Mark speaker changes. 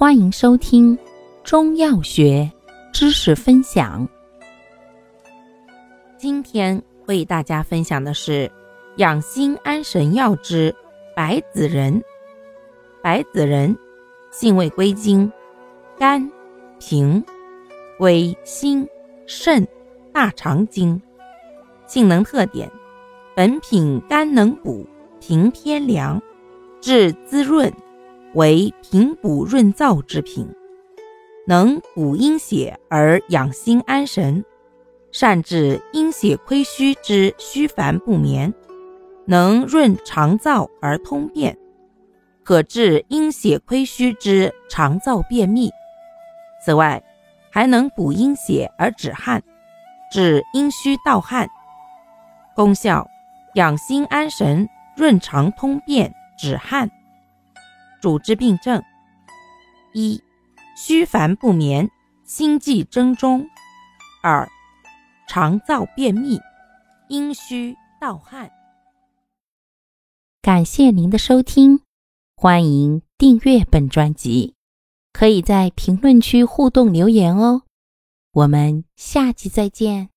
Speaker 1: 欢迎收听中药学知识分享。今天为大家分享的是养心安神药之白子仁。白子仁性味归经：肝、平，归心、肾、大肠经。性能特点：本品肝能补，平偏凉，治滋润。为平补润燥之品，能补阴血而养心安神，善治阴血亏虚之虚烦不眠，能润肠燥而通便，可治阴血亏虚之肠燥便秘。此外，还能补阴血而止汗，治阴虚盗汗。功效：养心安神，润肠通便，止汗。主治病症：一、虚烦不眠，心悸怔中；二、肠燥便秘，阴虚盗汗。感谢您的收听，欢迎订阅本专辑，可以在评论区互动留言哦。我们下期再见。